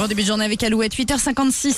Bon début de journée avec Alouette, 8h56.